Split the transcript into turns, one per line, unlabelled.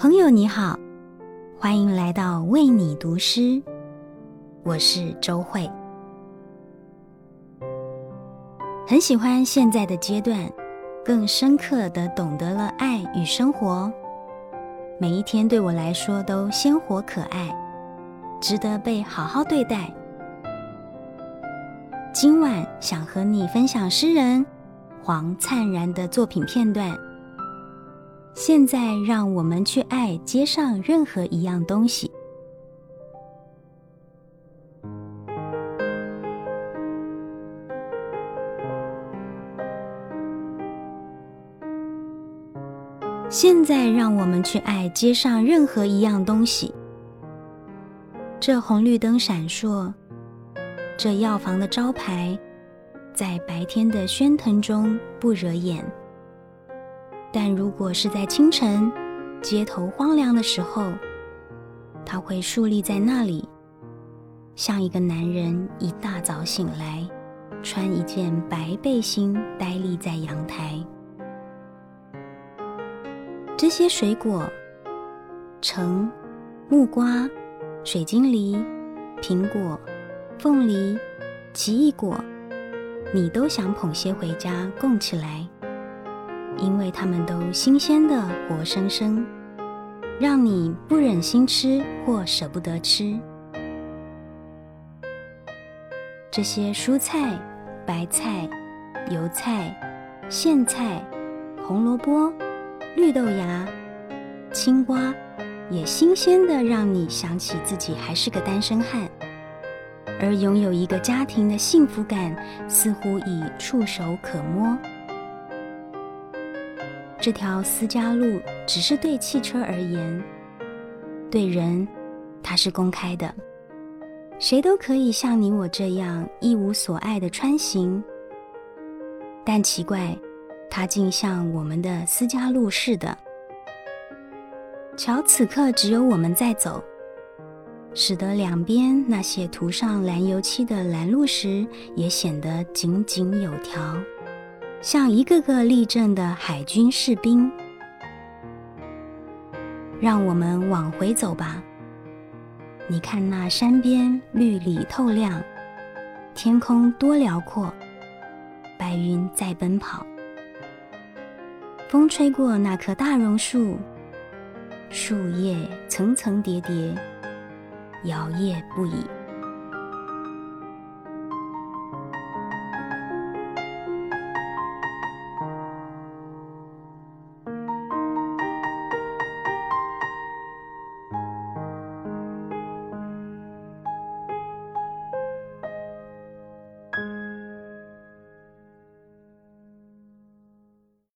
朋友你好，欢迎来到为你读诗，我是周慧。很喜欢现在的阶段，更深刻的懂得了爱与生活。每一天对我来说都鲜活可爱，值得被好好对待。今晚想和你分享诗人黄灿然的作品片段。现在，让我们去爱街上任何一样东西。现在，让我们去爱街上任何一样东西。这红绿灯闪烁，这药房的招牌，在白天的喧腾中不惹眼。但如果是在清晨，街头荒凉的时候，他会竖立在那里，像一个男人一大早醒来，穿一件白背心，呆立在阳台。这些水果，橙、木瓜、水晶梨、苹果、凤梨、奇异果，你都想捧些回家供起来。因为它们都新鲜的、活生生，让你不忍心吃或舍不得吃。这些蔬菜、白菜、油菜、苋菜、红萝卜、绿豆芽、青瓜，也新鲜的，让你想起自己还是个单身汉，而拥有一个家庭的幸福感，似乎已触手可摸。这条私家路只是对汽车而言，对人，它是公开的，谁都可以像你我这样一无所爱的穿行。但奇怪，它竟像我们的私家路似的。瞧，此刻只有我们在走，使得两边那些涂上蓝油漆的拦路石也显得井井有条。像一个个立正的海军士兵，让我们往回走吧。你看那山边绿里透亮，天空多辽阔，白云在奔跑。风吹过那棵大榕树，树叶层层叠叠，摇曳不已。